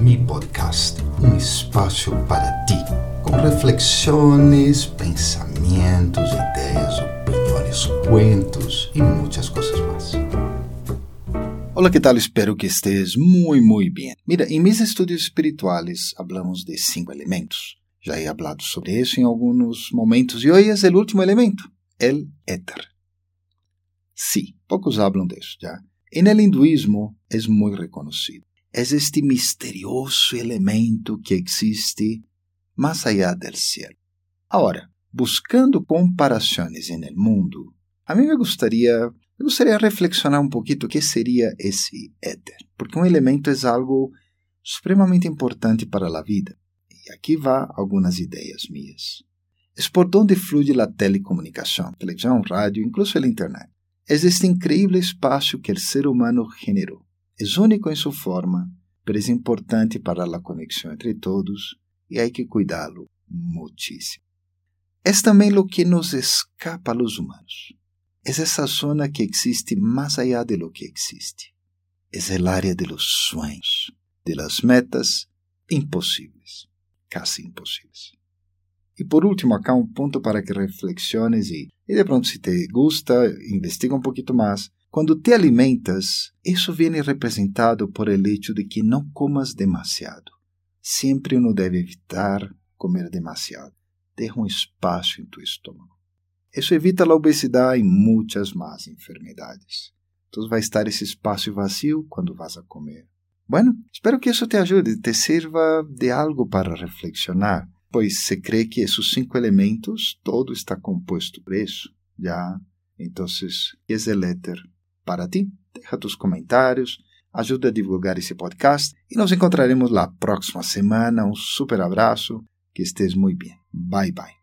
Mi Podcast, um espaço para ti, com reflexões, pensamentos, ideias, opiniões, cuentos e muitas coisas mais. Olá, que tal? Espero que estés muito, muito bem. Mira, em meus estudos espirituais, hablamos de cinco elementos. Já he hablado sobre isso em alguns momentos e hoje é o último elemento, el éter. Sí, poucos hablam disso, já. En el hinduismo é muito reconhecido. É este misterioso elemento que existe mais allá del cielo. Agora, buscando comparações en el mundo, a mim me gostaria, me gostaria reflexionar um pouquinho o que seria esse éter, porque um elemento é algo supremamente importante para a vida. E aqui vá algumas ideias minhas. É por onde flui a telecomunicação, televisão, rádio, incluso a internet. É este incrível espaço que o ser humano generou. É único em sua forma, mas é importante para a conexão entre todos e há que cuidá-lo muitíssimo. É também o que nos escapa a humanos. É essa zona que existe mais allá de lo que existe. É o área de los sueños, de las metas impossíveis, casi impossíveis. E por último, acá um ponto para que reflexiones e, e de pronto, se te gusta, investiga um pouquinho mais. Quando te alimentas, isso vem representado por el hecho de que não comas demasiado. Sempre uno deve evitar comer demasiado. Deja um espaço em tu estômago. Isso evita a obesidade e muitas más enfermidades. Então vai estar esse espaço vazio quando vas a comer. Bueno, espero que isso te ajude, te sirva de algo para reflexionar, pois se crê que esses cinco elementos, todo está composto por isso. Já, então, é o éter para ti. Deja tus comentários, ajuda a divulgar esse podcast e nos encontraremos na próxima semana. Um super abraço, que estés muito bem. Bye bye.